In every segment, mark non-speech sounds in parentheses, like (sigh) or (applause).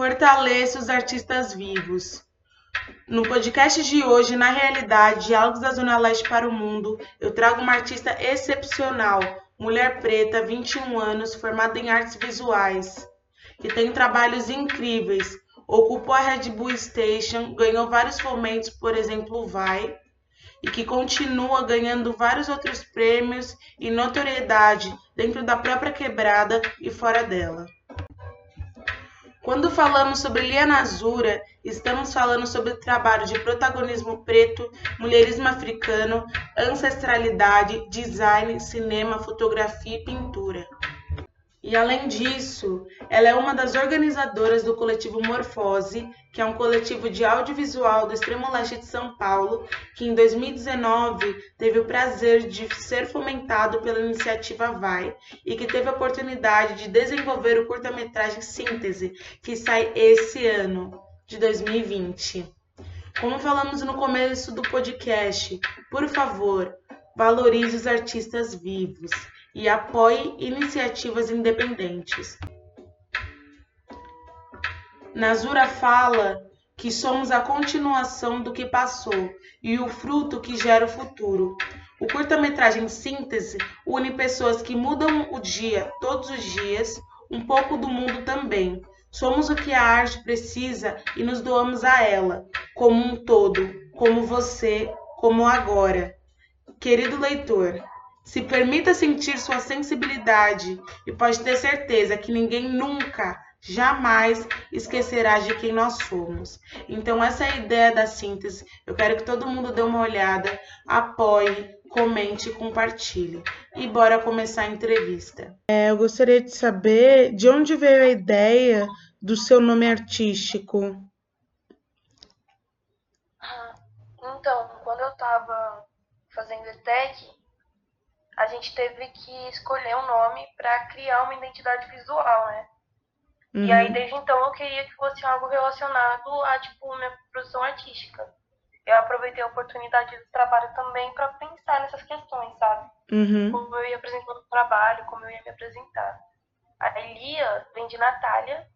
Fortaleça os artistas vivos. No podcast de hoje, na realidade, Diálogos da Zona Leste para o Mundo, eu trago uma artista excepcional, mulher preta, 21 anos, formada em artes visuais, que tem trabalhos incríveis. Ocupou a Red Bull Station, ganhou vários fomentos, por exemplo, o Vai, e que continua ganhando vários outros prêmios e notoriedade dentro da própria quebrada e fora dela. Quando falamos sobre Liana Azura, estamos falando sobre o trabalho de protagonismo preto, mulherismo africano, ancestralidade, design, cinema, fotografia e pintura. E além disso, ela é uma das organizadoras do coletivo Morfose, que é um coletivo de audiovisual do extremo leste de São Paulo, que em 2019 teve o prazer de ser fomentado pela iniciativa Vai e que teve a oportunidade de desenvolver o curta-metragem Síntese, que sai esse ano, de 2020. Como falamos no começo do podcast, por favor, valorize os artistas vivos e apoie iniciativas independentes. Nazura fala que somos a continuação do que passou e o fruto que gera o futuro. O curta-metragem Síntese une pessoas que mudam o dia todos os dias, um pouco do mundo também. Somos o que a arte precisa e nos doamos a ela, como um todo, como você, como agora. Querido leitor, se permita sentir sua sensibilidade e pode ter certeza que ninguém nunca, jamais esquecerá de quem nós somos. Então, essa é a ideia da síntese. Eu quero que todo mundo dê uma olhada, apoie, comente e compartilhe. E bora começar a entrevista. É, eu gostaria de saber de onde veio a ideia do seu nome artístico. Então, quando eu estava fazendo ETEC, a gente teve que escolher um nome para criar uma identidade visual, né? Uhum. E aí, uhum. desde então, eu queria que fosse algo relacionado a, tipo, minha produção artística. Eu aproveitei a oportunidade do trabalho também para pensar nessas questões, sabe? Uhum. Como eu ia apresentando o trabalho, como eu ia me apresentar. A Elia vem de Natália,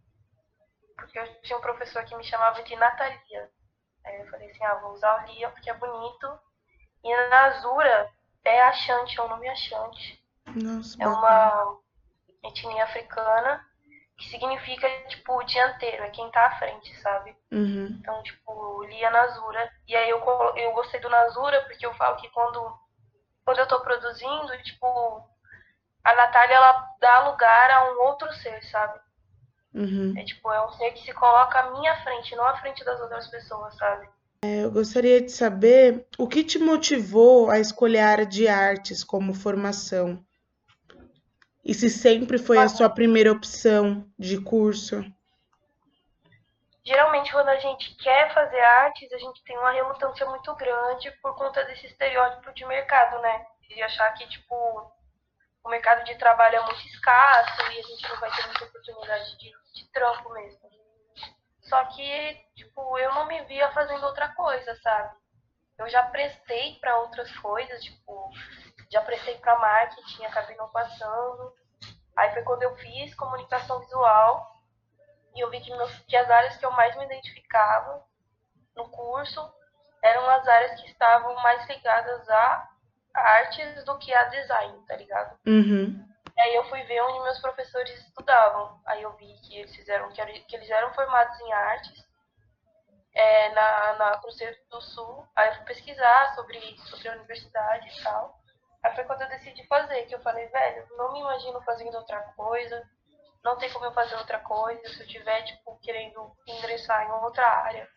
porque eu tinha um professor que me chamava de Natalia. Aí eu falei assim, ah, vou usar o Lia porque é bonito. E na Azura é Achante, é um nome Achante. Nossa, é uma etnia africana que significa, tipo, o dianteiro, é quem tá à frente, sabe? Uhum. Então, tipo, Lia Nazura. E aí eu, eu gostei do Nazura porque eu falo que quando, quando eu tô produzindo, tipo, a Natália, ela dá lugar a um outro ser, sabe? Uhum. É tipo, é um ser que se coloca à minha frente, não à frente das outras pessoas, sabe? É, eu gostaria de saber o que te motivou a escolher a área de artes como formação. E se sempre foi a sua primeira opção de curso? Geralmente, quando a gente quer fazer artes, a gente tem uma relutância muito grande por conta desse estereótipo de mercado, né? De achar que, tipo, o mercado de trabalho é muito escasso e a gente não vai ter muita oportunidade de, de trampo mesmo. Só que, tipo, eu não me via fazendo outra coisa, sabe? Eu já prestei para outras coisas, tipo, já prestei para marketing, acabei não passando. Aí foi quando eu fiz comunicação visual e eu vi que, meus, que as áreas que eu mais me identificava no curso eram as áreas que estavam mais ligadas a artes do que a design, tá ligado? Uhum. Aí eu fui ver onde meus professores estudavam. Aí eu vi que eles fizeram que, eles eram formados em artes é, na, na Cruzeiro do Sul. Aí eu fui pesquisar sobre, sobre a universidade e tal. Aí foi quando eu decidi fazer, que eu falei, velho, não me imagino fazendo outra coisa, não tem como eu fazer outra coisa, se eu tiver, tipo, querendo ingressar em outra área,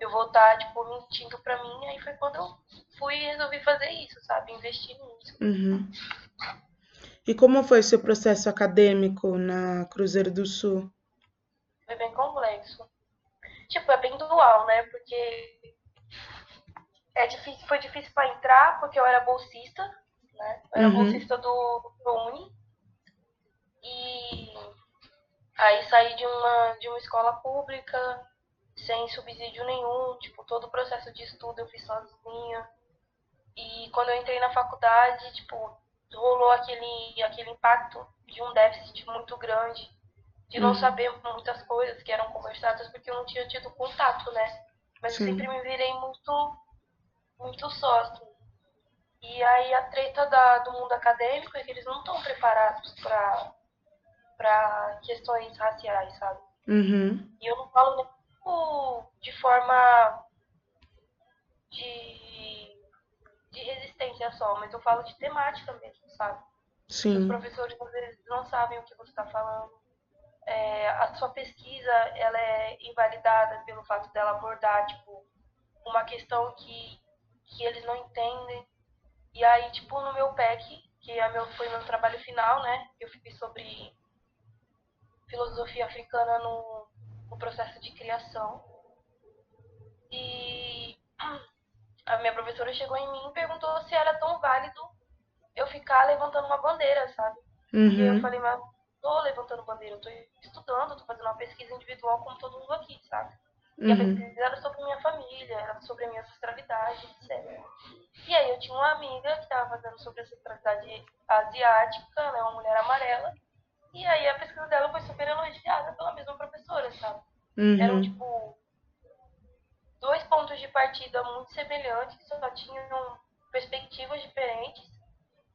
eu vou estar, tipo, mentindo pra mim, aí foi quando eu fui e resolvi fazer isso, sabe, investir nisso. Uhum. E como foi o seu processo acadêmico na Cruzeiro do Sul? Foi bem complexo. Tipo, é bem dual, né? Porque é difícil, foi difícil para entrar, porque eu era bolsista, né? Eu era uhum. bolsista do, do ProUni. E aí saí de uma, de uma escola pública, sem subsídio nenhum, tipo, todo o processo de estudo eu fiz sozinha. E quando eu entrei na faculdade, tipo, rolou aquele, aquele impacto de um déficit muito grande de não uhum. saber muitas coisas que eram conversadas porque eu não tinha tido contato, né? Mas Sim. eu sempre me virei muito, muito sócio. E aí a treta da, do mundo acadêmico é que eles não estão preparados para questões raciais, sabe? Uhum. E eu não falo nem de forma de, de resistência só, mas eu falo de temática mesmo, sabe? Sim. Os professores às vezes não sabem o que você está falando. É, a sua pesquisa ela é invalidada pelo fato dela abordar tipo uma questão que, que eles não entendem. E aí, tipo, no meu PEC, que é meu, foi meu trabalho final, né? Eu fiz sobre filosofia africana no, no processo de criação. E (clears throat) a minha professora chegou em mim e perguntou se era tão válido ficar levantando uma bandeira, sabe? Uhum. E eu falei, mas tô levantando bandeira, eu tô estudando, tô fazendo uma pesquisa individual como todo mundo aqui, sabe? E uhum. a pesquisa era sobre minha família, era sobre a minha ancestralidade, etc. E aí eu tinha uma amiga que estava fazendo sobre a ancestralidade asiática, né, uma mulher amarela, e aí a pesquisa dela foi super elogiada pela mesma professora, sabe? Uhum. Eram, tipo, dois pontos de partida muito semelhantes, só tinham perspectivas diferentes,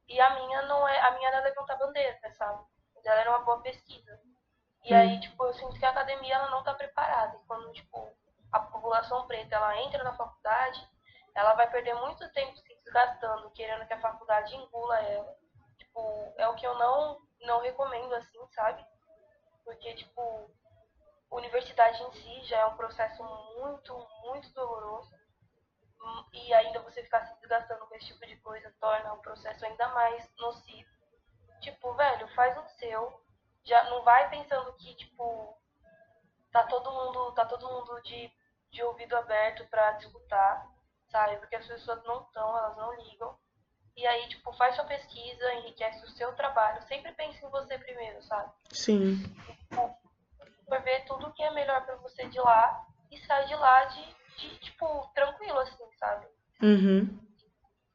e a minha não é, a minha era levantar bandeira, sabe? Ela era uma boa pesquisa. E aí, hum. tipo, eu sinto que a academia ela não está preparada. E quando, tipo, a população preta ela entra na faculdade, ela vai perder muito tempo se desgastando, querendo que a faculdade engula ela. Tipo, é o que eu não, não recomendo, assim, sabe? Porque, tipo, universidade em si já é um processo muito, muito doloroso. E ainda você ficar se desgastando com esse tipo de coisa torna o processo ainda mais nocivo. Tipo, velho, faz o seu. Já não vai pensando que, tipo, tá todo mundo, tá todo mundo de, de ouvido aberto para disputar, sabe? Porque as pessoas não estão, elas não ligam. E aí, tipo, faz sua pesquisa, enriquece o seu trabalho. Sempre pense em você primeiro, sabe? Sim. Tipo, ver tudo que é melhor para você de lá e sai de lá de, de, tipo, tranquilo, assim, sabe? Uhum.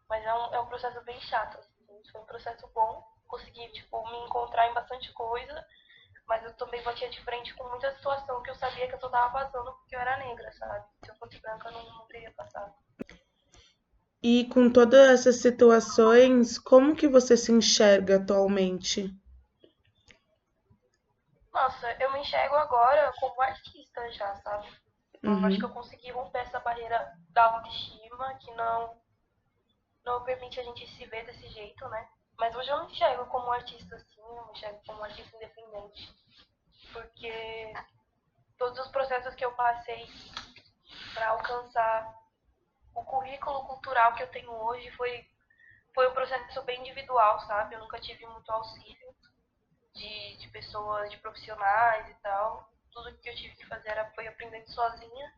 Mas é um, é um processo bem chato, assim. Foi um processo bom. Consegui, tipo, me encontrar em bastante coisa. Mas eu também batia de frente com muita situação que eu sabia que eu só tava passando porque eu era negra, sabe? Se eu fosse branca, eu não, não teria passado. E com todas essas situações, como que você se enxerga atualmente? Nossa, eu me enxergo agora como artista já, sabe? Uhum. Eu acho que eu consegui romper essa barreira da autoestima que não, não permite a gente se ver desse jeito, né? Mas hoje eu me enxergo como artista assim, eu me enxergo como artista independente. Porque todos os processos que eu passei para alcançar o currículo cultural que eu tenho hoje foi, foi um processo bem individual, sabe? Eu nunca tive muito auxílio de, de pessoas, de profissionais e tal. Tudo que eu tive que fazer era, foi aprendendo sozinha.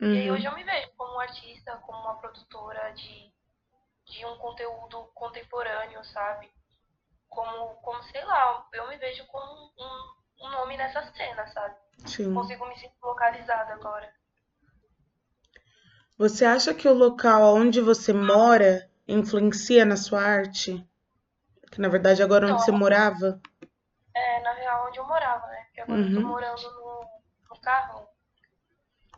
Uhum. E aí uhum. hoje eu me vejo como artista, como uma produtora de, de um conteúdo contemporâneo, sabe? Como, como, sei lá, eu me vejo como um, um nome nessa cena, sabe? Sim. Consigo me sentir localizada agora. Você acha que o local onde você mora influencia na sua arte? Que na verdade agora onde Não. você morava? É, na real, onde eu morava, né? Agora uhum. eu tô morando no, no carro.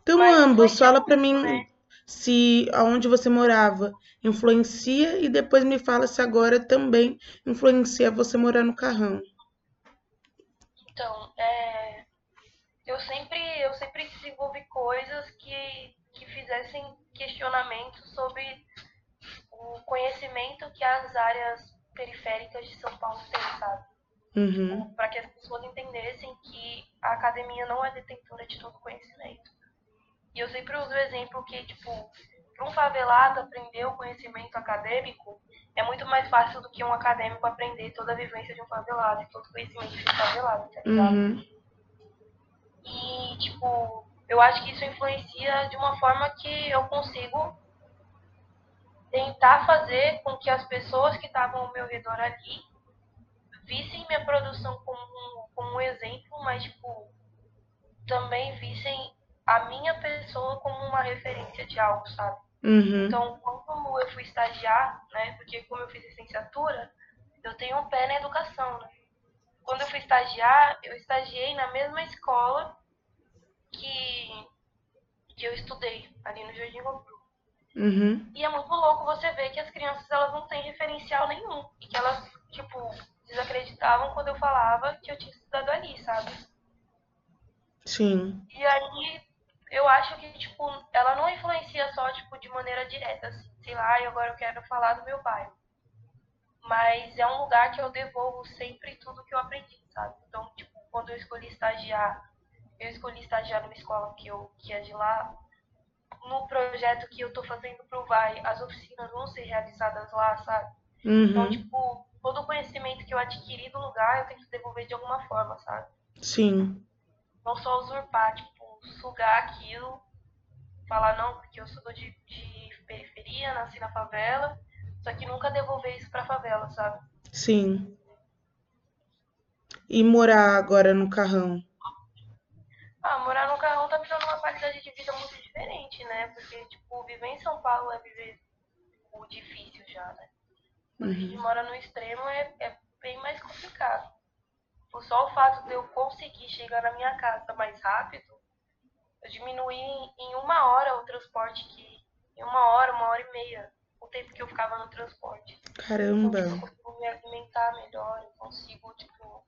Então, Mas ambos, fala pra mim né? se aonde você morava influencia e depois me fala se agora também influencia você morar no carrão. Então, é, eu sempre eu sempre desenvolvi coisas que, que fizessem questionamentos sobre o conhecimento que as áreas periféricas de São Paulo têm, sabe? Uhum. Para que as pessoas entendessem que a academia não é detentora de todo conhecimento. E eu sempre uso o exemplo que, tipo, para um favelado aprender o conhecimento acadêmico é muito mais fácil do que um acadêmico aprender toda a vivência de um favelado e todo o conhecimento de um favelado, tá ligado? Uhum. E, tipo, eu acho que isso influencia de uma forma que eu consigo tentar fazer com que as pessoas que estavam ao meu redor ali vissem minha produção como um, como um exemplo, mas tipo, também vissem a minha pessoa como uma referência de algo, sabe? Uhum. Então, quando eu fui estagiar, né, porque como eu fiz licenciatura, eu tenho um pé na educação, né? quando eu fui estagiar, eu estagiei na mesma escola que, que eu estudei, ali no Jardim Rombrú. Uhum. E é muito louco você ver que as crianças elas não têm referencial nenhum. E que elas, tipo, desacreditavam quando eu falava que eu tinha estudado ali, sabe? Sim. E aí eu acho que, tipo, ela não influencia só, tipo, de maneira direta, assim, sei lá, e agora eu quero falar do meu bairro. Mas é um lugar que eu devolvo sempre tudo que eu aprendi, sabe? Então, tipo, quando eu escolhi estagiar, eu escolhi estagiar numa escola que, eu, que é de lá. No projeto que eu tô fazendo pro VAI, as oficinas vão ser realizadas lá, sabe? Então, Uhum. tipo, todo o conhecimento que eu adquiri do lugar, eu tenho que devolver de alguma forma, sabe? Sim. Não só usurpar, tipo, sugar aquilo, falar, não, porque eu sou de, de periferia, nasci na favela, só que nunca devolver isso pra favela, sabe? Sim. E morar agora no carrão? Ah, morar no carrão tá me dando uma qualidade de vida muito diferente, né? Porque, tipo, viver em São Paulo é viver o difícil já, né? Quando a gente mora no extremo é, é bem mais complicado. Tipo, Só o fato de eu conseguir chegar na minha casa mais rápido, eu diminuí em, uma hora o transporte que. Em uma hora, uma hora e meia, o tempo que eu ficava no transporte. Então, Caramba. tipo, eu consigo me alimentar melhor, eu consigo, tipo,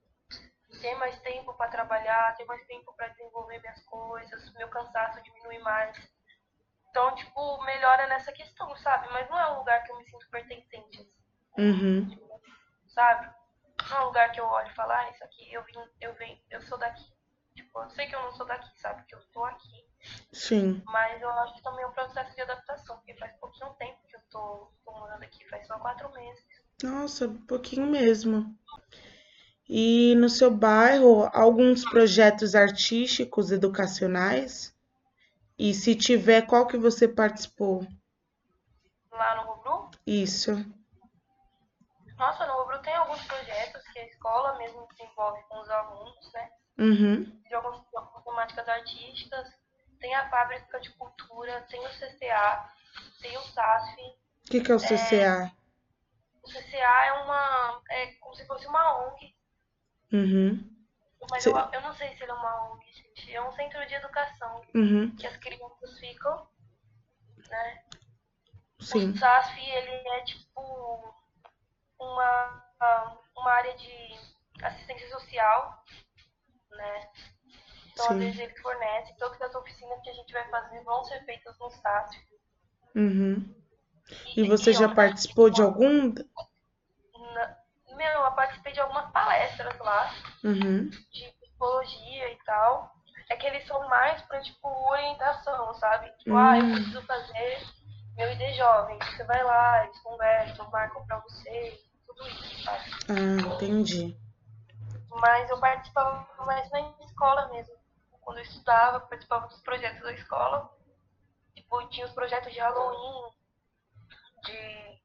ter mais tempo para trabalhar, ter mais tempo para desenvolver minhas coisas, meu cansaço diminui mais. Então, tipo, melhora nessa questão, sabe? Mas não é um lugar que eu me sinto pertencente, assim, Uhum. sabe? Não é um lugar que eu olho e falo, ah, isso aqui eu vim, eu venho, eu sou daqui. Tipo, eu sei que eu não sou daqui, sabe? Que eu tô aqui. Sim. Mas eu acho que também é um processo de adaptação, porque faz pouquinho tempo que eu tô, tô morando aqui, faz só quatro meses. Nossa, pouquinho mesmo. E no seu bairro, alguns projetos artísticos, educacionais? E se tiver, qual que você participou? Lá no Rubru, Isso. Nossa, no Rubru tem alguns projetos que a escola mesmo desenvolve com os alunos, né? Uhum. de algumas temáticas artísticas, tem a fábrica de cultura, tem o CCA, tem o SASF. O que que é o CCA? O CCA é uma. é como se fosse uma ONG, Uhum. mas Cê- eu, eu não sei se ele é uma ONG, gente. É um centro de educação Uhum. que as crianças ficam, né? Sim. O SASF, ele é tipo uma, uma área de assistência social, né? Então, às Sim. vezes, ele fornece todas as oficinas que a gente vai fazer vão ser feitas no SASF. Uhum. E você já outra, participou de algum? Meu, eu participei de algumas palestras lá, Uhum. de psicologia e tal. É que eles são mais pra, tipo, orientação, sabe? Tipo, ah, eu Hum. preciso fazer meu ID jovem. Você vai lá, eles conversam, marcam pra você, Ah, entendi. Mas eu participava mais na escola mesmo. Quando eu estudava, eu participava dos projetos da escola. Tipo, tinha os projetos de Halloween, de,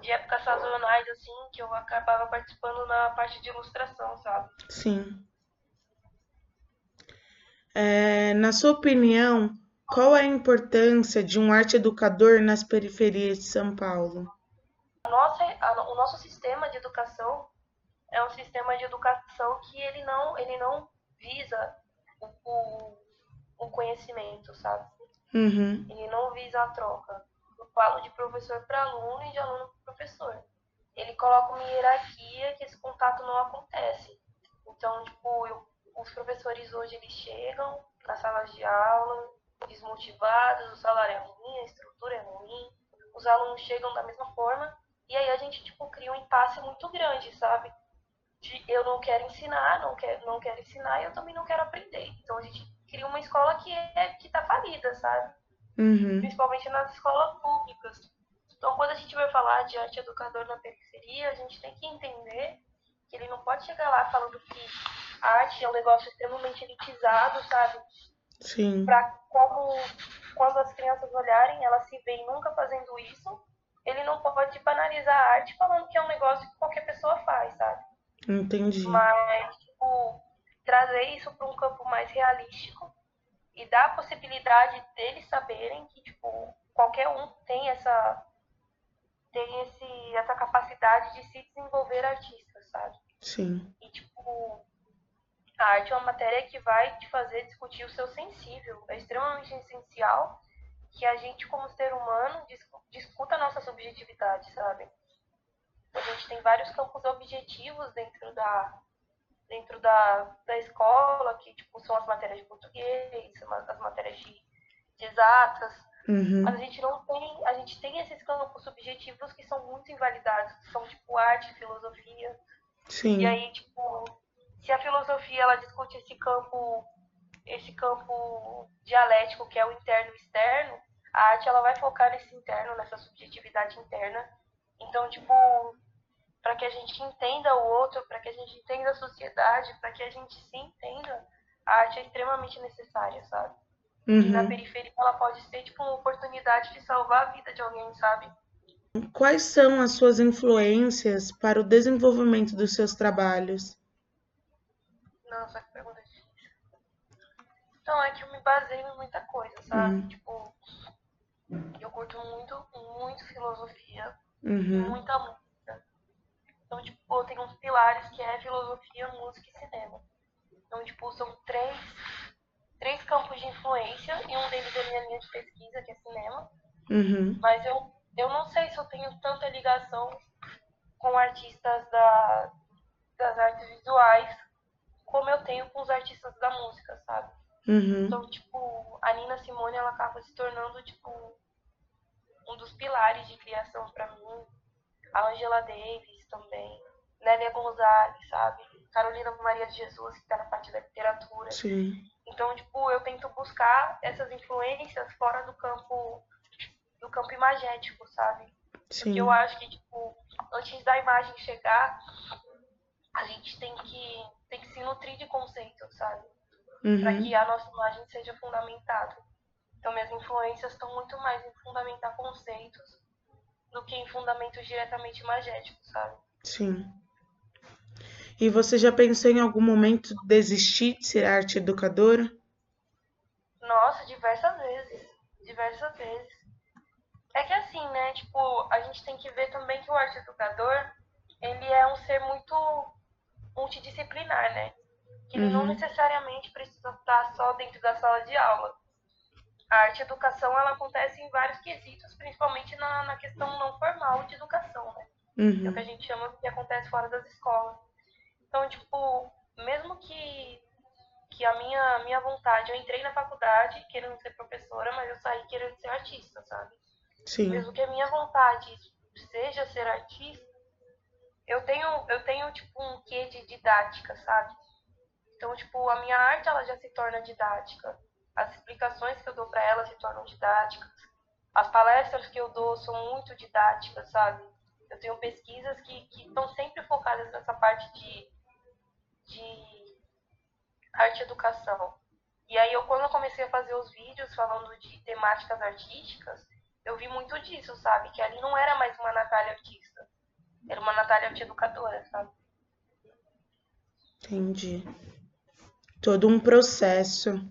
de épocas sazonais, assim, que eu acabava participando na parte de ilustração, sabe? Sim. É, na sua opinião, qual é a importância de um arte educador nas periferias de São Paulo? Nossa, a- o nosso sistema de educação é um sistema de educação que ele não, ele não visa o, o, o conhecimento, sabe? Uhum. Ele não visa a troca. Eu falo de professor para aluno e de aluno para professor. Ele coloca uma hierarquia que esse contato não acontece. Então, tipo, eu- os professores hoje eles chegam nas salas de aula desmotivados, o salário é ruim, a estrutura é ruim, os alunos chegam da mesma forma e aí a gente tipo cria um impasse muito grande, sabe? De eu não quero ensinar, não quero, não quero ensinar e eu também não quero aprender. Então a gente cria uma escola que é que tá falida, sabe? Uhum. principalmente nas escolas públicas. Então, quando a gente vai falar de arte educador na periferia, a gente tem que entender que ele não pode chegar lá falando que a arte é um negócio extremamente elitizado, sabe? Sim. Pra como quando as crianças olharem, elas se veem nunca fazendo isso, ele não pode banalizar a arte falando que é um negócio que qualquer pessoa faz, sabe? Entendi. Mas, tipo, trazer isso para um campo mais realístico e dar a possibilidade deles saberem que, tipo, qualquer um tem essa tem esse, essa capacidade de se desenvolver artista, sabe? Sim. E, tipo, a arte é uma matéria que vai te fazer discutir o seu sensível. É extremamente essencial que a gente, como ser humano, discuta a nossa subjetividade, sabe? A gente tem vários campos objetivos dentro da, dentro da, da escola, que tipo, são as matérias de português, as matérias de, de exatas, Uhum. mas a gente não tem, a gente tem esses campos subjetivos que são muito invalidados, que são tipo arte, filosofia. Sim. E aí, tipo, se a filosofia ela discute esse campo, esse campo dialético que é o interno e externo, a arte ela vai focar nesse interno, nessa subjetividade interna. Então, tipo, para que a gente entenda o outro, para que a gente entenda a sociedade, para que a gente se entenda, a arte é extremamente necessária, sabe? Uhum. E na periferia ela pode ser tipo uma oportunidade de salvar a vida de alguém, sabe? Quais são as suas influências para o desenvolvimento dos seus trabalhos? Nossa, que pergunta. Então, é que eu me baseio em muita coisa, sabe? Uhum. Tipo, eu curto muito, muito filosofia, Uhum. muita música. Então, tipo, eu tenho uns pilares que é filosofia, música e cinema. Então, tipo, são três, três campos de influência e um deles é minha linha de pesquisa, que é cinema. Uhum. Mas eu, eu não sei se eu tenho tanta ligação com artistas da, das artes visuais como eu tenho com os artistas da música, sabe? Uhum. Então, tipo, a Nina Simone, ela acaba se tornando, tipo, um dos pilares de criação pra mim. A Angela Davis também. Nélia Gonzalez, sabe? Carolina Maria de Jesus, que tá na parte da literatura. Sim. Então, tipo, eu tento buscar essas influências fora do campo do campo imagético, sabe? Sim. Porque eu acho que, tipo, antes da imagem chegar, a gente tem que, tem que se nutrir de conceitos, sabe? Para Uhum. que a nossa imagem seja fundamentada. Então, minhas influências estão muito mais em fundamentar conceitos do que em fundamentos diretamente imagéticos, sabe? Sim. E você já pensou em algum momento desistir de ser arte educadora? Nossa, diversas vezes. Diversas vezes. É que assim, né? Tipo, a gente tem que ver também que o arte educador, ele é um ser muito multidisciplinar, né? Ele não Uhum. necessariamente precisa estar só dentro da sala de aula. A arte educação, ela acontece em vários quesitos, principalmente na, na questão não formal de educação, né? que é o que Uhum. a gente chama que acontece fora das escolas. Então, tipo, mesmo que, que a minha, minha vontade, eu entrei na faculdade querendo ser professora, mas eu saí querendo ser artista, sabe? Sim. Mesmo que a minha vontade seja ser artista, eu tenho, eu tenho tipo, um quê de didática, sabe? Então, tipo, a minha arte, ela já se torna didática. As explicações que eu dou pra ela se tornam didáticas. As palestras que eu dou são muito didáticas, sabe? Eu tenho pesquisas que que estão sempre focadas nessa parte de, de arte educação. E aí, eu, quando eu comecei a fazer os vídeos falando de temáticas artísticas, eu vi muito disso, sabe? Que ali não era mais uma Natália artista. Era uma Natália arte educadora, sabe? Entendi. Todo um processo.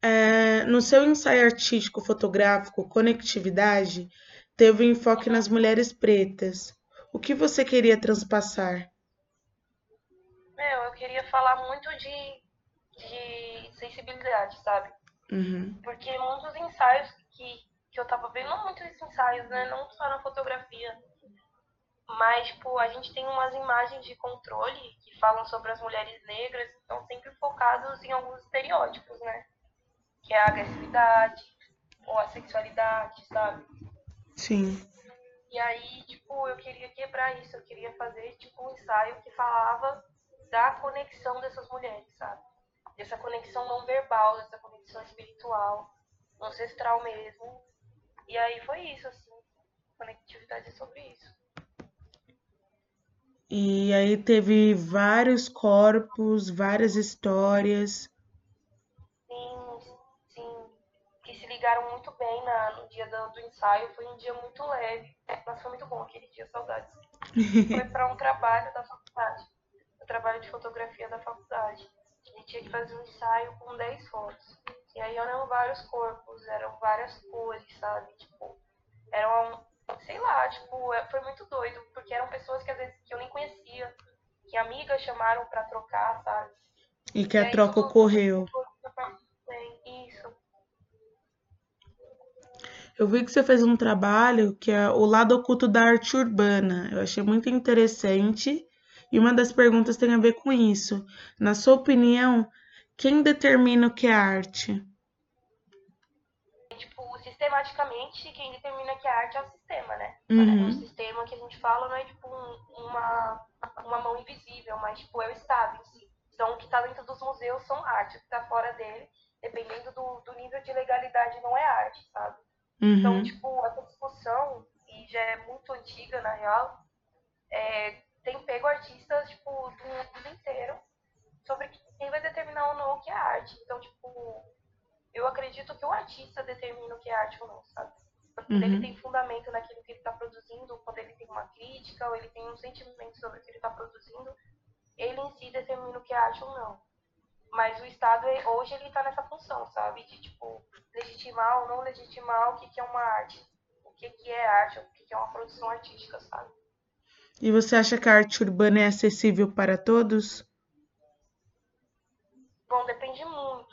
É, no seu ensaio artístico fotográfico Conectividade, teve enfoque nas mulheres pretas. O que você queria transpassar? Meu, eu queria falar muito de, de sensibilidade, sabe? Uhum. Porque muitos ensaios que, que eu tava vendo, muitos ensaios, né? Não só na fotografia. Mas, tipo, a gente tem umas imagens de controle que falam sobre as mulheres negras, que estão sempre focados em alguns estereótipos, né? Que é a agressividade, ou a sexualidade, sabe? Sim. E aí, tipo, eu queria quebrar isso, eu queria fazer, tipo, um ensaio que falava da conexão dessas mulheres, sabe? Dessa conexão não verbal, dessa conexão espiritual, ancestral mesmo. E aí foi isso, assim. Conectividade é sobre isso. E aí teve vários corpos, várias histórias. Sim, sim. Que se ligaram muito bem na, no dia do, do ensaio. Foi um dia muito leve. Mas foi muito bom aquele dia, saudades. Foi para um trabalho da faculdade. Um trabalho de fotografia da faculdade. A gente tinha que fazer um ensaio com 10 fotos. E aí eram vários corpos, eram várias cores, sabe? Tipo, eram sei lá, tipo, é, foi muito doido, porque eram pessoas que às vezes que eu nem conhecia, que amigas chamaram pra trocar, sabe? E que a troca ocorreu. Isso. Eu vi que você fez um trabalho que é o lado oculto da arte urbana. Eu achei muito interessante. E uma das perguntas tem a ver com isso. Na sua opinião, quem determina o que é arte? Sistematicamente, quem determina que é arte é o sistema, né? Uhum. O sistema que a gente fala não é tipo um, uma, uma mão invisível, mas tipo, é o Estado em si. Então, o que está dentro dos museus são arte, o que está fora dele, dependendo do, do nível de legalidade, não é arte, sabe? Uhum. Então, tipo, essa discussão, e já é muito antiga, na real, é, tem pego artistas, tipo, do mundo inteiro sobre quem vai determinar ou não o que é arte. Então, tipo, eu acredito que o artista determina o que é arte ou não, sabe? Quando Uhum. ele tem fundamento naquilo que ele está produzindo, quando ele tem uma crítica, ou ele tem um sentimento sobre o que ele está produzindo, ele em si determina o que é arte ou não. Mas o Estado, hoje, ele está nessa função, sabe? De, tipo, legitimar ou não legitimar o que, que é uma arte. O que, que é arte, o que, que é uma produção artística, sabe? E você acha que a arte urbana é acessível para todos? Bom, depende muito,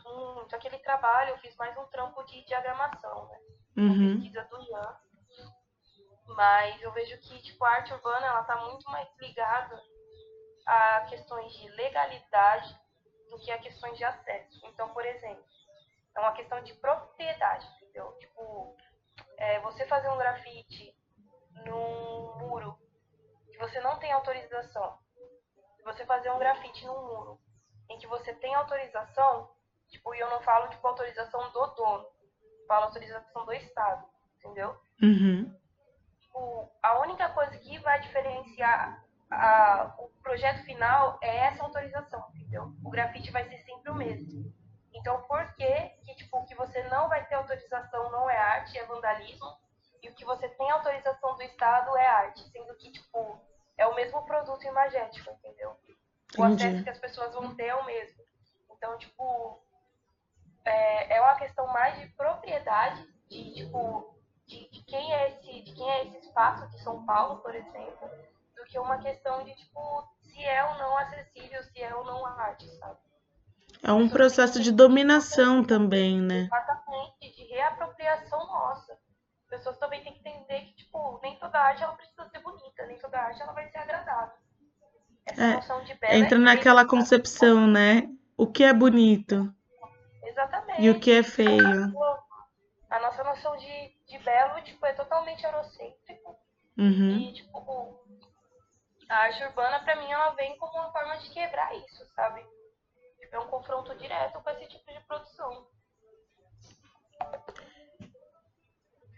Aquele trabalho, eu fiz mais um trampo de diagramação, né? Uhum. pesquisa do Ian. Mas eu vejo que, tipo, a arte urbana, ela tá muito mais ligada a questões de legalidade do que a questões de acesso. Então, por exemplo, é uma questão de propriedade, entendeu? Tipo, é, você fazer um grafite num muro que você não tem autorização, você fazer um grafite num muro em que você tem autorização, tipo, e eu não falo, tipo, autorização do dono, falo autorização do Estado, entendeu? Uhum. Tipo, a única coisa que vai diferenciar a- o projeto final é essa autorização, entendeu? O grafite vai ser sempre o mesmo. Então, por que que, tipo, que você não vai ter autorização não é arte, é vandalismo, e o que você tem autorização do Estado é arte, sendo que, tipo, é o mesmo produto imagético, entendeu? O Entendi. acesso que as pessoas vão ter é o mesmo. Então, tipo, é, é uma questão mais de propriedade, de, tipo, de, de quem é esse, de quem é esse espaço de São Paulo, por exemplo, do que uma questão de, tipo, se é ou não acessível, se é ou não arte, sabe? É um processo de dominação também, né? Exatamente, de reapropriação nossa. As pessoas também têm que entender que, tipo, nem toda arte ela precisa ser bonita, nem toda arte ela vai ser agradável. Essa É, noção de bela Entra é naquela concepção, né? O que é bonito Exatamente. e o que é feio. A nossa noção de, de belo, tipo, é totalmente eurocêntrico. Uhum. E, tipo, a arte urbana, pra mim, ela vem como uma forma de quebrar isso, sabe? Tipo, é um confronto direto com esse tipo de produção.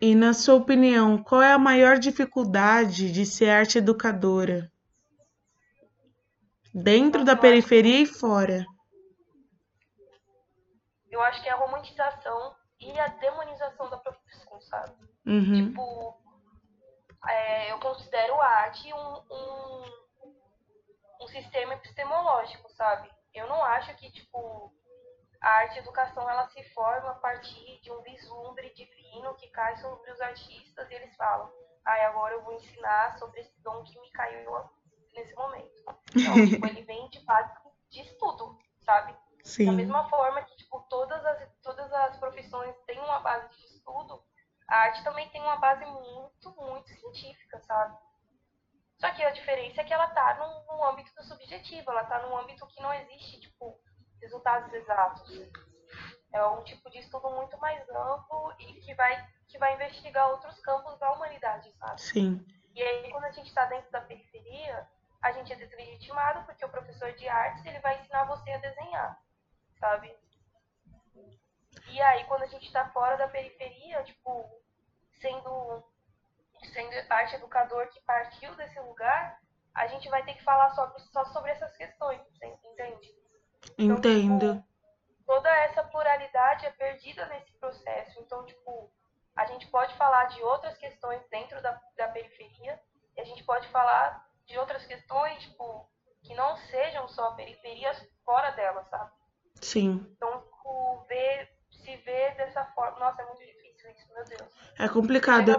E na sua opinião, qual é a maior dificuldade de ser arte educadora? Dentro da periferia e fora. Eu acho que é a romantização e a demonização da profissão, sabe? Uhum. Tipo, é, eu considero a arte um, um, um sistema epistemológico, sabe? Eu não acho que, tipo, a arte e a educação ela se forma a partir de um vislumbre divino que cai sobre os artistas e eles falam, ai, agora eu vou ensinar sobre esse dom que me caiu nesse momento. Não, tipo, (laughs) ele vem de base de estudo, sabe? Da Sim. mesma forma que, tipo, todas as, todas as profissões têm uma base de estudo, a arte também tem uma base muito, muito científica, sabe? Só que a diferença é que ela tá num âmbito do subjetivo, ela tá num âmbito que não existe, tipo, resultados exatos. É um tipo de estudo muito mais amplo e que vai, que vai investigar outros campos da humanidade, sabe? Sim. E aí, quando a gente está dentro da periferia, a gente é deslegitimado porque o professor de artes ele vai ensinar você a desenhar, sabe? E aí, quando a gente está fora da periferia, tipo, sendo, sendo arte educador que partiu desse lugar, a gente vai ter que falar só, só sobre essas questões, entende? Então, Entendo. tipo, toda essa pluralidade é perdida nesse processo. Então, tipo, a gente pode falar de outras questões dentro da, da periferia e a gente pode falar de outras questões, tipo, que não sejam só periferias fora dela, sabe? Sim. Então, tipo, ver, se ver dessa forma. Nossa, é muito difícil isso, meu Deus. É complicado.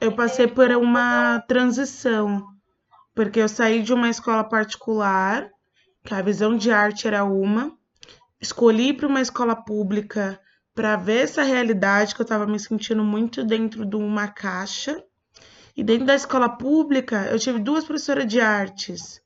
Eu passei por uma transição, porque eu saí de uma escola particular, que a visão de arte era uma, escolhi para uma escola pública para ver essa realidade que eu estava me sentindo muito dentro de uma caixa. E dentro da escola pública, eu tive duas professoras de artes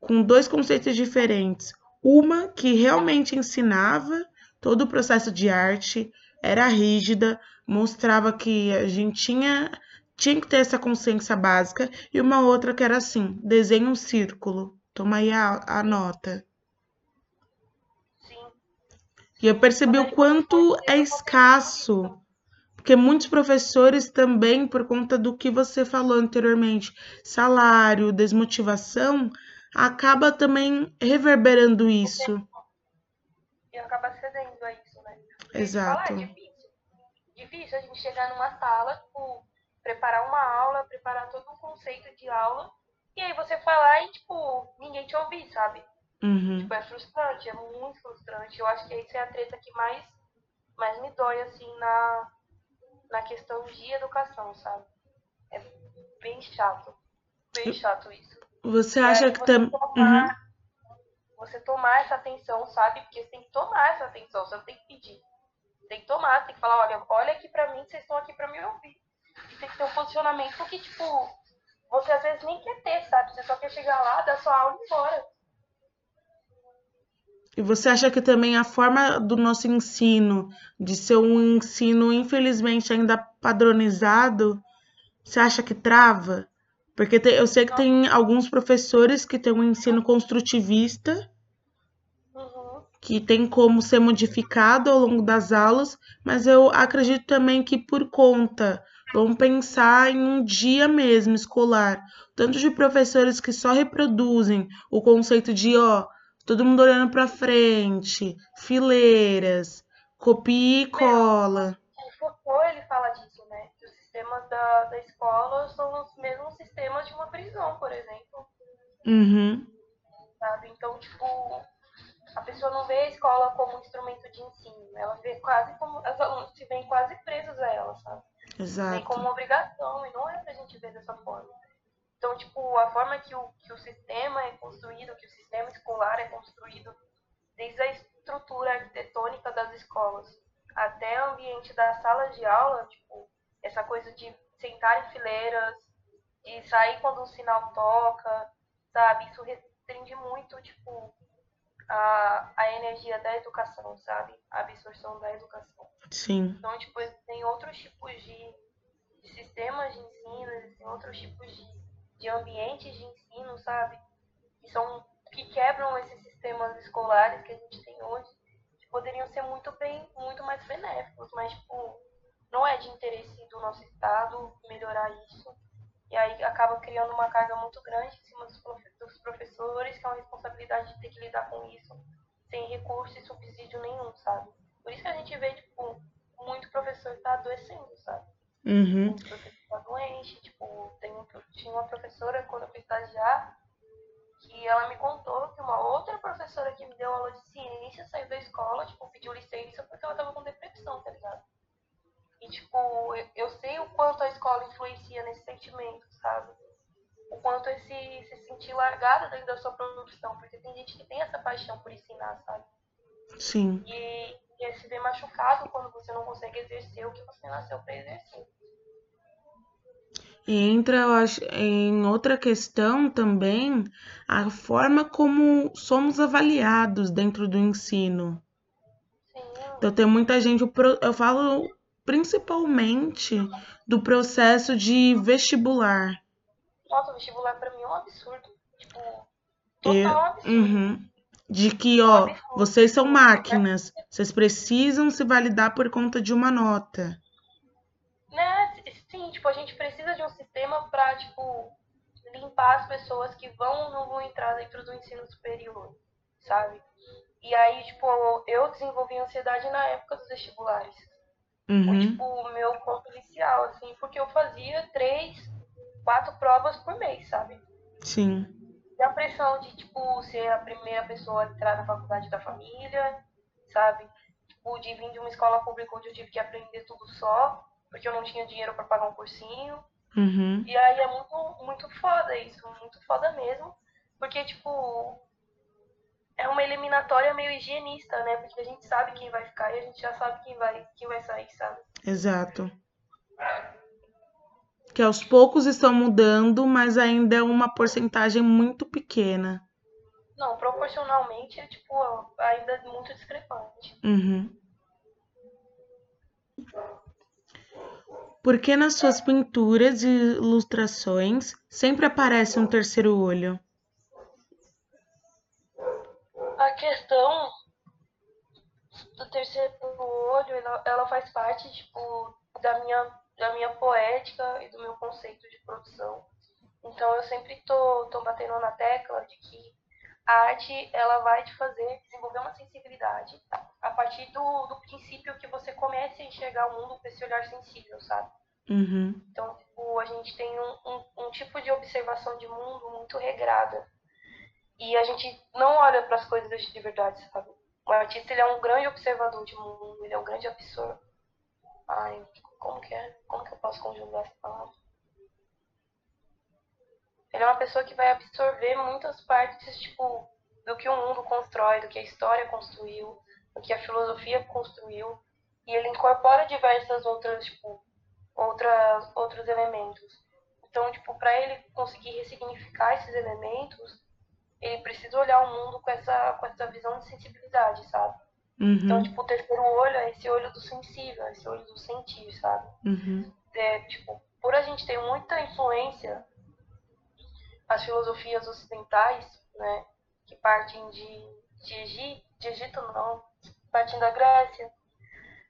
com dois conceitos diferentes. Uma que realmente ensinava todo o processo de arte, era rígida, mostrava que a gente tinha, tinha que ter essa consciência básica, e uma outra que era assim: desenha um círculo, toma aí a, a nota. Sim. E eu percebi o quanto é escasso, porque muitos professores também, por conta do que você falou anteriormente, salário, desmotivação, acaba também reverberando isso. E acaba cedendo a isso, né? Exato. Falar é difícil. Difícil a gente chegar numa sala, tipo, preparar uma aula, preparar todo um conceito de aula, e aí você falar e, tipo, ninguém te ouvir, sabe? Uhum. Tipo, é frustrante, é muito frustrante. Eu acho que essa é a treta que mais, mais me dói, assim, na, na questão de educação, sabe? É bem chato. Bem chato isso. Você acha É, que também. tomar, você tomar essa atenção, sabe? Porque você tem que tomar essa atenção, você não tem que pedir. Você tem que tomar, tem que falar, olha, olha aqui pra mim, vocês estão aqui pra me ouvir. E tem que ter um posicionamento que, tipo, você às vezes nem quer ter, sabe? Você só quer chegar lá, dar sua aula e ir embora. E você acha que também a forma do nosso ensino, de ser um ensino, infelizmente, ainda padronizado, você acha que trava? Porque eu sei que tem alguns professores que têm um ensino construtivista, Uhum. que tem como ser modificado ao longo das aulas, mas eu acredito também que por conta, vamos pensar em um dia mesmo escolar, tanto de professores que só reproduzem o conceito de, ó, todo mundo olhando para frente, fileiras, copia e cola. O Foucault, ele fala disso, sistemas da, da escola são os mesmos sistemas de uma prisão, por exemplo. Uhum, sabe? Então, tipo, a pessoa não vê a escola como um instrumento de ensino, ela vê quase como, os alunos se veem quase presos a ela, sabe? Vem exato. como uma obrigação, e não é pra gente ver dessa forma. Então, tipo, a forma que o, que o sistema é construído, que o sistema escolar é construído, desde a estrutura arquitetônica das escolas até o ambiente das salas de aula, tipo, essa coisa de sentar em fileiras, de sair quando um sinal toca, sabe? Isso restringe muito, tipo, a, a energia da educação, sabe? A absorção da educação. Sim, Então, tipo, tem outros tipos de, de sistemas de ensino, existem outros tipos de, de ambientes de ensino, sabe? Que são que quebram esses sistemas escolares que a gente tem hoje, que poderiam ser muito bem, muito mais benéficos, mas tipo, não é de interesse do nosso estado melhorar isso. E aí acaba criando uma carga muito grande em cima dos, profe- dos professores, que é uma responsabilidade de ter que lidar com isso sem recurso e subsídio nenhum, sabe? Por isso que a gente vê, tipo, muito professor tá adoecendo, sabe? uhum, Muito professor tá doente, tipo, tem um, tinha uma professora quando eu fui estagiar que ela me contou que uma outra professora que me deu aula de ciência saiu da escola, tipo, pediu licença porque ela tava com depressão, tá ligado? E, tipo, eu, sei o quanto a escola influencia nesse sentimento, sabe? O quanto esse se sentir largada dentro da sua profissão, porque tem gente que tem essa paixão por ensinar, sabe? sim. E, e se vê machucado quando você não consegue exercer o que você nasceu para exercer. E entra, eu acho, em outra questão também, a forma como somos avaliados dentro do ensino. Sim, Então, tem muita gente, eu falo principalmente do processo de vestibular. nossa, o vestibular pra mim é um absurdo. Tipo, Eu- total absurdo. Uhum. De que, ó, vocês são máquinas, vocês precisam se validar por conta de uma nota. Né? Sim, tipo, a gente precisa de um sistema pra, tipo, limpar as pessoas que vão ou não vão entrar dentro do ensino superior, sabe? E aí, tipo, eu desenvolvi ansiedade na época dos vestibulares. Uhum. tipo, o meu ponto inicial, assim, porque eu fazia três, quatro provas por mês, sabe? Sim. E a pressão de, tipo, ser a primeira pessoa a entrar na faculdade da família, sabe? Tipo, de vir de uma escola pública onde eu tive que aprender tudo só, porque eu não tinha dinheiro para pagar um cursinho. Uhum. E aí é muito, muito foda isso, muito foda mesmo. Porque, tipo, é uma eliminatória meio higienista, né? Porque a gente sabe quem vai ficar e a gente já sabe quem vai, quem vai sair, sabe? Exato. Que aos poucos estão mudando, mas ainda é uma porcentagem muito pequena. Não, proporcionalmente é, tipo, ainda muito discrepante. Uhum. Por que nas suas pinturas e ilustrações sempre aparece um terceiro olho? A questão do terceiro olho, ela, ela faz parte, tipo, da minha, da minha poética e do meu conceito de produção. Então eu sempre tô, tô batendo na tecla de que a arte ela vai te fazer desenvolver uma sensibilidade a partir do, do princípio que você comece a enxergar o mundo com esse olhar sensível, sabe? Uhum. Então, tipo, a gente tem um, um, um, tipo de observação de mundo muito regrada. E a gente não olha para as coisas de verdade, sabe? O artista ele é um grande observador de mundo, ele é um grande absorver. Ai, como que é? Como que eu posso conjugar essa palavra? Ele é uma pessoa que vai absorver muitas partes, tipo, do que o mundo constrói, do que a história construiu, do que a filosofia construiu. E ele incorpora diversas outras, tipo, outras, outros elementos. Então, tipo, para ele conseguir ressignificar esses elementos, ele precisa olhar o mundo com essa, com essa visão de sensibilidade, sabe? Uhum. Então, tipo, o terceiro olho é esse olho do sensível, é esse olho do sentir, sabe? Uhum. É, tipo, por a gente ter muita influência as filosofias ocidentais, né, que partem de, de Egito, de Egito não, partindo da Grécia,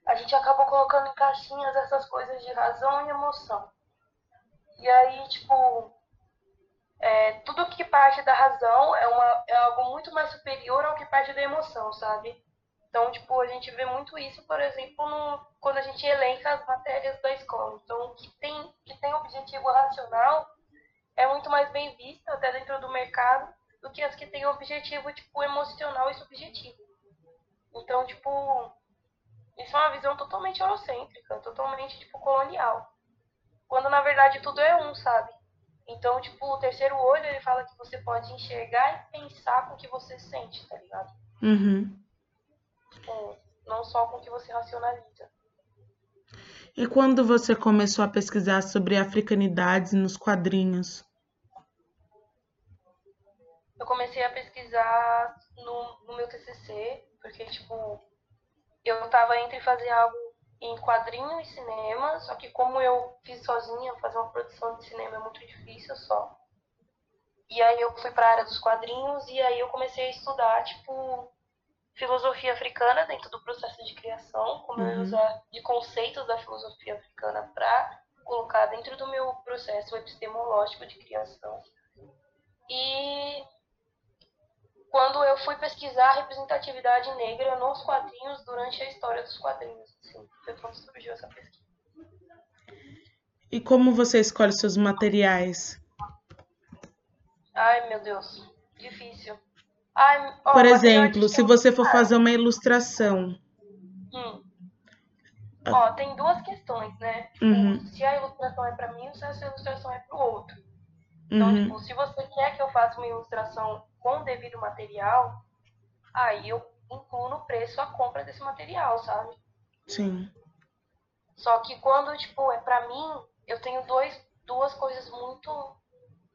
a gente acabou colocando em caixinhas essas coisas de razão e emoção. E aí, tipo, é, tudo que parte da razão é, uma, é algo muito mais superior ao que parte da emoção, sabe? Então, tipo, a gente vê muito isso, por exemplo, no, quando a gente elenca as matérias da escola. Então, que tem, que tem objetivo racional é muito mais bem vista até dentro do mercado do que as que têm objetivo tipo emocional e subjetivo. Então, tipo, isso é uma visão totalmente eurocêntrica, totalmente tipo colonial. Quando na verdade tudo é um, sabe? Então, tipo, o terceiro olho ele fala que você pode enxergar e pensar com o que você sente, tá ligado? Uhum. Tipo, não só com o que você racionaliza. E quando você começou a pesquisar sobre africanidades nos quadrinhos? eu comecei a pesquisar no, no meu TCC, porque, tipo, eu tava entre fazer algo em quadrinho e cinema, só que como eu fiz sozinha, fazer uma produção de cinema é muito difícil só. E aí eu fui para a área dos quadrinhos e aí eu comecei a estudar, tipo, filosofia africana dentro do processo de criação, como uhum. eu usar de conceitos da filosofia africana para colocar dentro do meu processo epistemológico de criação. E quando eu fui pesquisar a representatividade negra nos quadrinhos durante a história dos quadrinhos. Assim, foi quando surgiu essa pesquisa. E como você escolhe seus materiais? Ai, meu Deus, difícil. Ai, ó, Por exemplo, se você for fazer uma ilustração. Hum. Ó, tem duas questões, né? Tipo, uhum. Se a ilustração é para mim ou se a ilustração é para o outro. Então, uhum. tipo, se você quer que eu faça uma ilustração com o devido material, aí eu incluo no preço a compra desse material, sabe? Sim. Só que quando, tipo, é pra mim, eu tenho dois, duas coisas muito,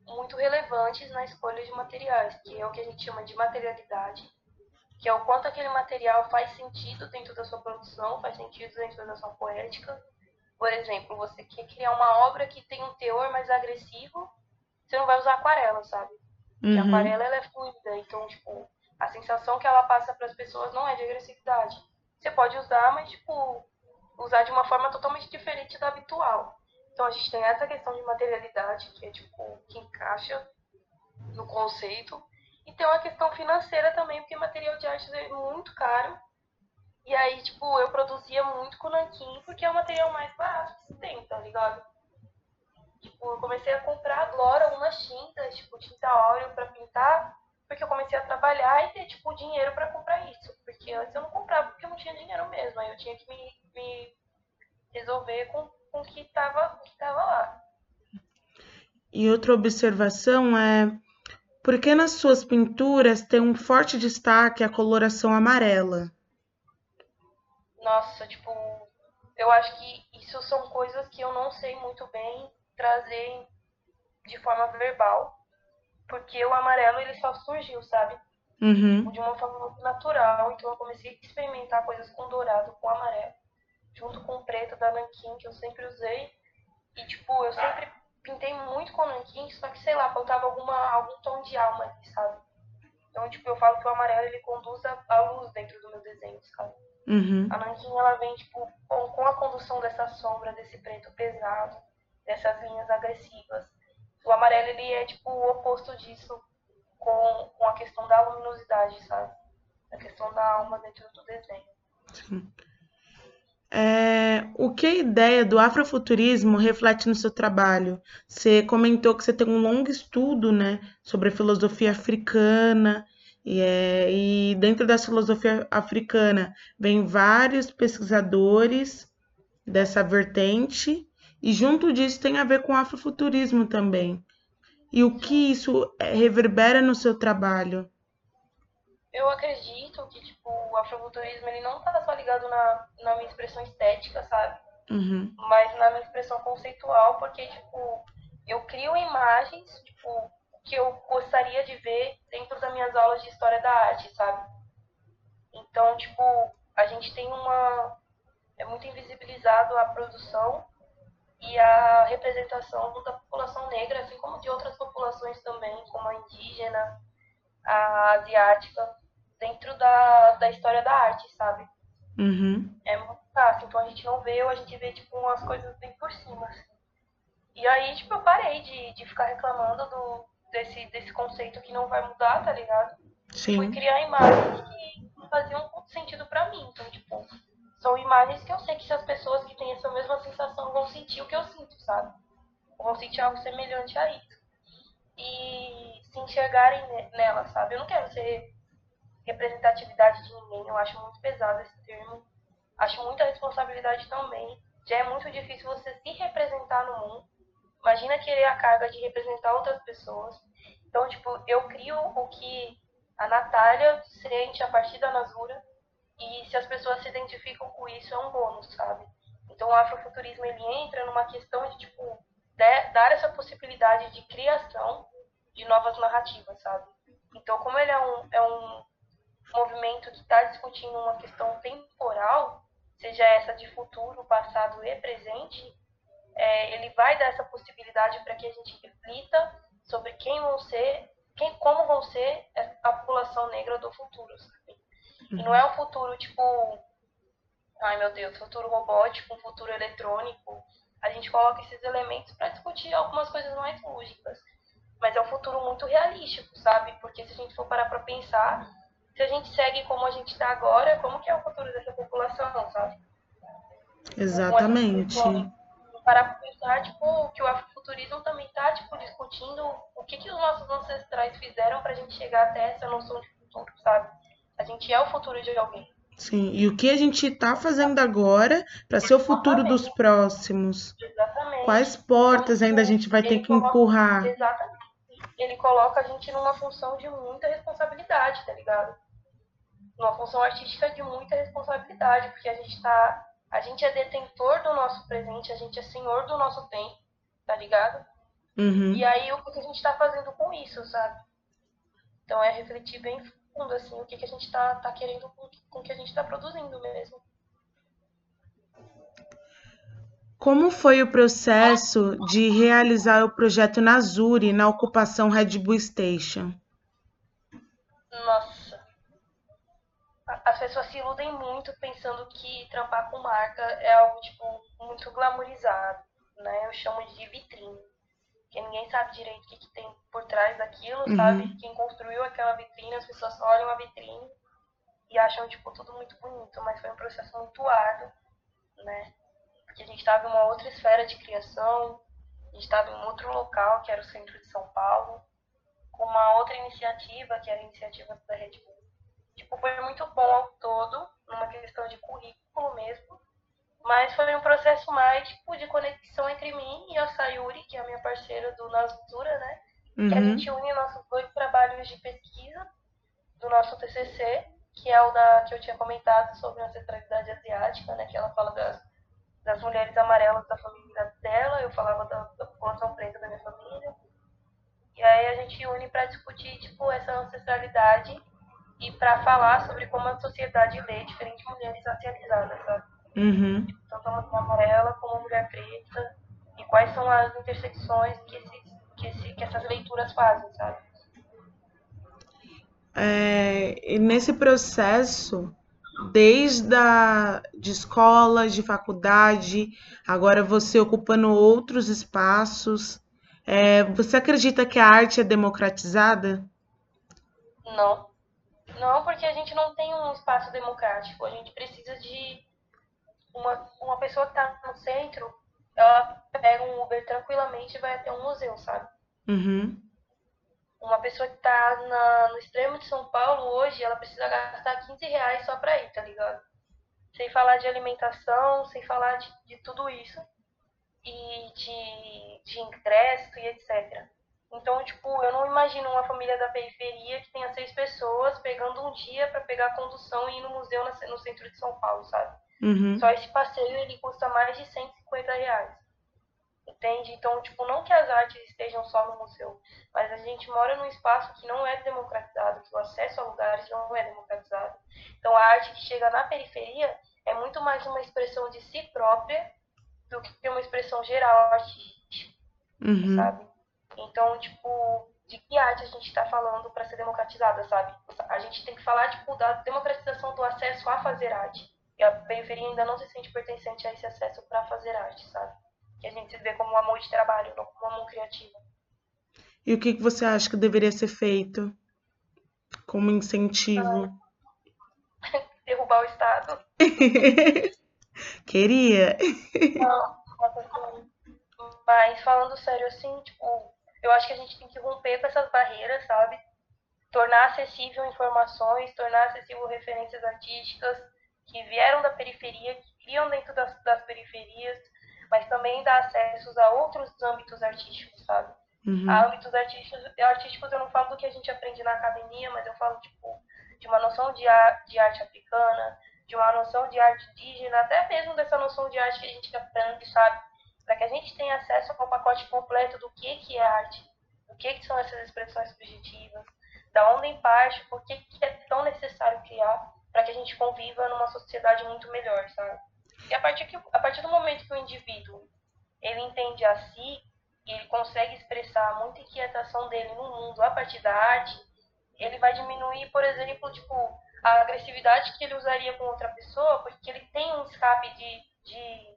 muito relevantes na escolha de materiais, que é o que a gente chama de materialidade, que é o quanto aquele material faz sentido dentro da sua produção, faz sentido dentro da sua poética. Por exemplo, você quer criar uma obra que tem um teor mais agressivo, você não vai usar aquarela, sabe? Uhum. a aquarela ela é fluida, então, tipo, a sensação que ela passa para as pessoas não é de agressividade. Você pode usar, mas, tipo, usar de uma forma totalmente diferente da habitual. Então, a gente tem essa questão de materialidade, que é, tipo, que encaixa no conceito. E tem uma questão financeira também, porque material de arte é muito caro. E aí, tipo, eu produzia muito com nanquim, porque é o material mais barato que se tem, tá ligado? Tipo, eu comecei a comprar agora algumas tintas, tipo, tinta óleo para pintar, porque eu comecei a trabalhar e ter, tipo, dinheiro para comprar isso. Porque antes eu não comprava porque eu não tinha dinheiro mesmo. Aí eu tinha que me, me resolver com, com o que tava, que tava lá. E outra observação é por que nas suas pinturas tem um forte destaque a coloração amarela? Nossa, tipo, eu acho que isso são coisas que eu não sei muito bem trazer de forma verbal, porque o amarelo ele só surgiu, sabe? Uhum. De uma forma natural, então eu comecei a experimentar coisas com dourado, com amarelo, junto com o preto da Nankin, que eu sempre usei, e tipo, eu sempre pintei muito com nanquim, só que sei lá, faltava alguma, algum tom de alma ali, sabe? Então, tipo, eu falo que o amarelo ele conduz a, a luz dentro do meu desenho, sabe? Uhum. A nanquim ela vem, tipo, com, com a condução dessa sombra, desse preto pesado, dessas linhas agressivas. O amarelo ele é, tipo, o oposto disso com, com a questão da luminosidade, sabe? A questão da alma dentro do desenho. Sim. É, o que a ideia do afrofuturismo reflete no seu trabalho? Você comentou que você tem um longo estudo, né, sobre a filosofia africana, e, é, e dentro da filosofia africana vem vários pesquisadores dessa vertente, e junto disso tem a ver com o afrofuturismo também. E o que isso é, reverbera no seu trabalho? Eu acredito que, tipo, o afrofuturismo ele não tá só ligado na, na minha expressão estética, sabe? Uhum. Mas na minha expressão conceitual, porque, tipo, eu crio imagens, tipo, que eu gostaria de ver dentro das minhas aulas de história da arte, sabe? Então, tipo, a gente tem uma. É muito invisibilizado a produção e a representação da população negra, assim como de outras populações também, como a indígena, a asiática dentro da, da história da arte, sabe? Uhum. É muito fácil, então a gente não vê ou a gente vê, tipo, umas coisas bem por cima, assim. E aí, tipo, eu parei de, de ficar reclamando do, desse, desse conceito que não vai mudar, tá ligado? Sim. Fui criar imagens que faziam sentido pra mim, então, tipo, são imagens que eu sei que se as pessoas que têm essa mesma sensação vão sentir o que eu sinto, sabe? Vão sentir algo semelhante a isso. E se enxergarem nela, sabe? Eu não quero ser representatividade de ninguém. Eu acho muito pesado esse termo. Acho muita responsabilidade também. Já é muito difícil você se representar no mundo. Imagina querer a carga de representar outras pessoas. Então, tipo, eu crio o que a Natália sente a partir da Nasura. E se as pessoas se identificam com isso, é um bônus, sabe? Então, o afrofuturismo, ele entra numa questão de, tipo, de, dar essa possibilidade de criação de novas narrativas, sabe? Então, como ele é um, é um movimento que está discutindo uma questão temporal, seja essa de futuro, passado e presente, é, ele vai dar essa possibilidade para que a gente reflita sobre quem vão ser, quem, como vão ser a população negra do futuro. Sabe? E não é um futuro tipo, ai meu Deus, futuro robótico, um futuro eletrônico. A gente coloca esses elementos para discutir algumas coisas mais lógicas. Mas é um futuro muito realístico, sabe? Porque se a gente for parar para pensar, se a gente segue como a gente está agora, como que é o futuro dessa população, sabe? Exatamente. Para pensar, tipo, que o afrofuturismo também está tipo, discutindo o que, que os nossos ancestrais fizeram para a gente chegar até essa noção de futuro, sabe? A gente é o futuro de alguém. Sim, e o que a gente está fazendo agora para ser o futuro dos próximos? Exatamente. Quais portas ainda a gente vai ter que coloca, empurrar? Exatamente. Ele coloca a gente numa função de muita responsabilidade, tá ligado? Numa função artística de muita responsabilidade, porque a gente tá. A gente é detentor do nosso presente, a gente é senhor do nosso tempo, tá ligado? Uhum. E aí o que a gente tá fazendo com isso, sabe? Então é refletir bem fundo, assim, o que, que a gente tá, tá querendo com, o que a gente tá produzindo mesmo. Como foi o processo de realizar o projeto Nazuri na ocupação Red Bull Station? Nossa. As pessoas se iludem muito pensando que trampar com marca é algo, tipo, muito glamourizado, né? Eu chamo de vitrine. Porque ninguém sabe direito o que, que tem por trás daquilo, Uhum. sabe? Quem construiu aquela vitrine, as pessoas só olham a vitrine e acham, tipo, tudo muito bonito. Mas foi um processo muito árduo, né? Porque a gente estava em uma outra esfera de criação, a gente estava em um outro local, que era o centro de São Paulo, com uma outra iniciativa, que era a iniciativa da Red Bull. Tipo, foi muito bom ao todo, numa questão de currículo mesmo, Mas foi um processo mais, tipo, de conexão entre mim e a Sayuri, que é a minha parceira do Nasura, né? Uhum. Que a gente une nossos dois trabalhos de pesquisa do nosso TCC, que é o da que eu tinha comentado sobre a ancestralidade asiática, né? Que ela fala das, das mulheres amarelas da família dela, eu falava da, da população preta da minha família. E aí a gente une para discutir, tipo, essa ancestralidade e para falar sobre como a sociedade lê diferentes mulheres racializadas, sabe? Uhum. Tanto a mulher amarela como a mulher preta. E quais são as intersecções que, esses, que, esse, que essas leituras fazem, sabe? É, nesse processo, desde a de escola, de faculdade, agora você ocupando outros espaços, é, você acredita que a arte é democratizada? Não. Não, porque a gente não tem um espaço democrático. A gente precisa de uma, uma pessoa que está no centro, ela pega um Uber tranquilamente e vai até um museu, sabe? Uhum. Uma pessoa que está no extremo de São Paulo hoje, ela precisa gastar 15 reais só para ir, tá ligado? Sem falar de alimentação, sem falar de, de tudo isso. E de, de ingresso e etc. Então, tipo, eu não imagino uma família da periferia que tenha seis pessoas pegando um dia para pegar a condução e ir no museu no centro de São Paulo, sabe? Uhum. Só esse passeio ele custa mais de 150 reais. Entende? Então, tipo, não que as artes estejam só no museu, mas a gente mora num espaço que não é democratizado, que o acesso a lugares não é democratizado. Então, a arte que chega na periferia é muito mais uma expressão de si própria do que uma expressão geral artística, uhum. sabe? Então, tipo, de que arte a gente está falando para ser democratizada, sabe? A gente tem que falar, tipo, da democratização do acesso a fazer arte. A periferia ainda não se sente pertencente a esse acesso para fazer arte, sabe? Que a gente se vê como um amor de trabalho, não como um amor criativo. E o que, que você acha que deveria ser feito como incentivo? Ah, (laughs) derrubar o Estado. (laughs) Queria. Não, mas falando sério assim, tipo, eu acho que a gente tem que romper com essas barreiras, sabe? Tornar acessível informações, tornar acessível referências artísticas, que vieram da periferia, que criam dentro das, das periferias, mas também dá acessos a outros âmbitos artísticos, sabe? Uhum. A âmbitos artísticos, artísticos eu não falo do que a gente aprende na academia, mas eu falo tipo de uma noção de, de arte africana, de uma noção de arte indígena, até mesmo dessa noção de arte que a gente aprende, sabe? Para que a gente tenha acesso ao pacote completo do que, que é arte, do que, que são essas expressões subjetivas, da onde em parte, por que, que é tão necessário criar para que a gente conviva numa sociedade muito melhor, sabe? E a partir, que, a partir do momento que o indivíduo ele entende a si ele consegue expressar muita inquietação dele no mundo a partir da arte, ele vai diminuir, por exemplo, tipo, a agressividade que ele usaria com outra pessoa, porque ele tem um escape de, de,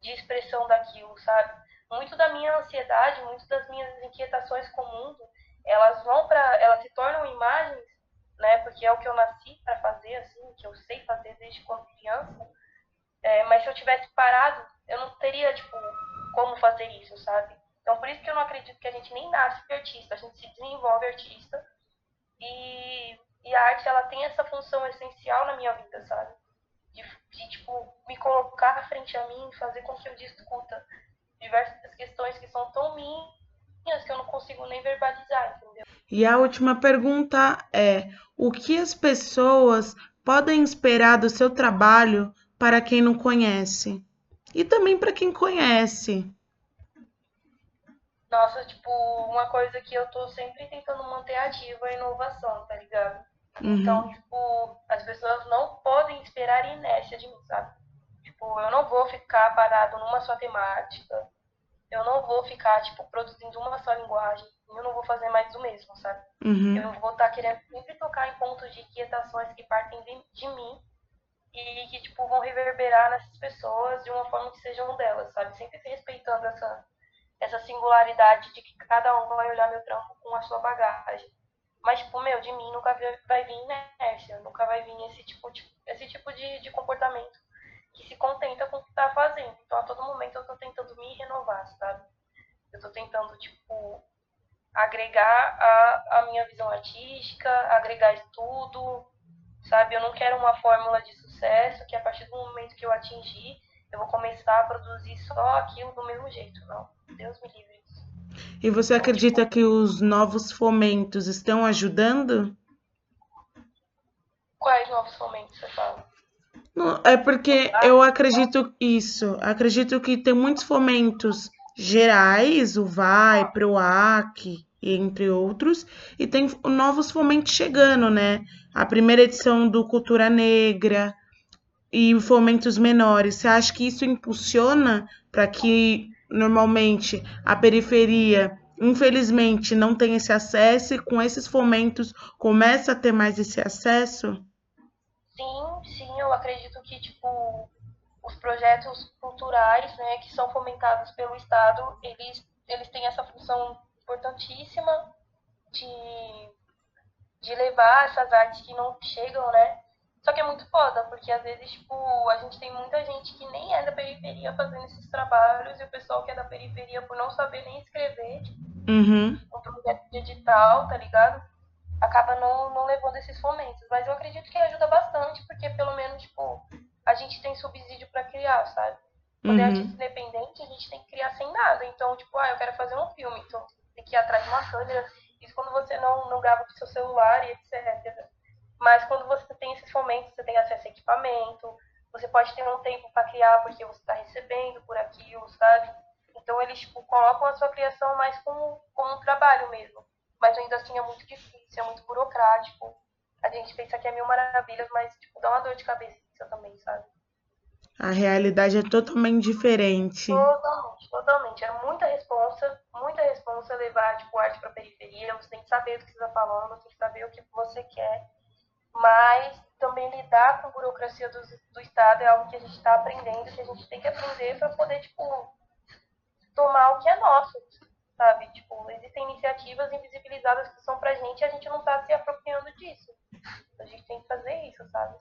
de expressão daquilo, sabe? Muito da minha ansiedade, muito das minhas inquietações com o mundo, elas vão para, elas se tornam imagens né? Porque é o que eu nasci para fazer, assim, que eu sei fazer desde quando criança. É, mas se eu tivesse parado, eu não teria, tipo, como fazer isso, sabe? Então, por isso que eu não acredito que a gente nem nasce artista, a gente se desenvolve artista. E, e a arte, ela tem essa função essencial na minha vida, sabe? De, de, tipo, me colocar frente a mim, fazer com que eu discuta diversas questões que são tão minhas que eu não consigo nem verbalizar, entendeu? E a última pergunta é: o que as pessoas podem esperar do seu trabalho para quem não conhece? E também para quem conhece. Nossa, tipo, uma coisa que eu tô sempre tentando manter ativa é a inovação, tá ligado? Uhum. Então, tipo, as pessoas não podem esperar inércia de mim, sabe? Tipo, eu não vou ficar parado numa só temática. Eu não vou ficar, tipo, produzindo uma só linguagem eu não vou fazer mais o mesmo, sabe? Uhum. Eu vou estar tá querendo sempre tocar em pontos de inquietações que partem de, de, mim e que, tipo, vão reverberar nessas pessoas de uma forma que sejam delas, sabe? Sempre respeitando essa, essa singularidade de que cada um vai olhar meu trampo com a sua bagagem. Mas, tipo, meu, de mim nunca vai vir inércia, nunca vai vir esse tipo de, esse tipo de, de comportamento que se contenta com o que tá fazendo. Então, a todo momento eu tô tentando me renovar, sabe? Eu tô tentando, tipo, agregar a, a minha visão artística, agregar estudo, sabe? Eu não quero uma fórmula de sucesso que a partir do momento que eu atingir, eu vou começar a produzir só aquilo do mesmo jeito. Não, Deus me livre disso. E você acredita que os novos fomentos estão ajudando? Quais novos fomentos você fala? Não, é porque eu acredito isso. Acredito que tem muitos fomentos gerais, o VAI, PROAC, entre outros, e tem novos fomentos chegando, né? A primeira edição do Cultura Negra e fomentos menores. Você acha que isso impulsiona para que normalmente a periferia, infelizmente, não tenha esse acesso e com esses fomentos começa a ter mais esse acesso? Sim, sim, eu acredito que tipo os projetos culturais, né, que são fomentados pelo Estado, eles eles têm essa função importantíssima de de levar essas artes que não chegam, né? Só que é muito foda, porque às vezes, tipo, a gente tem muita gente que nem é da periferia fazendo esses trabalhos, e o pessoal que é da periferia, por não saber nem escrever, tipo, uhum. um projeto digital, tá ligado? Acaba não, não levando esses fomentos. Mas eu acredito que ajuda bastante, porque pelo menos, tipo, a gente tem subsídio para criar, sabe? Quando é uhum. é artista independente, a gente tem que criar sem nada. Então, tipo, ah, eu quero fazer um filme, então tem que ir atrás de uma câmera. Isso quando você não, não grava com seu celular e etc. Mas quando você tem esses fomentos, você tem acesso a equipamento, você pode ter um tempo para criar porque você está recebendo por aquilo, sabe? Então eles tipo, colocam a sua criação mais como, como um trabalho mesmo mas ainda assim é muito difícil, é muito burocrático. A gente pensa que é mil maravilhas, mas tipo, dá uma dor de cabeça também, sabe? A realidade é totalmente diferente. Totalmente, totalmente. É muita responsa, muita responsa levar tipo, arte para periferia. Você tem que saber o que você está falando, tem que saber o que você quer. Mas também lidar com a burocracia do, do Estado é algo que a gente está aprendendo, que a gente tem que aprender para poder, tipo, tomar o que é nosso sabe? Tipo, existem iniciativas invisibilizadas que são pra gente e a gente não tá se apropriando disso. A gente tem que fazer isso, sabe?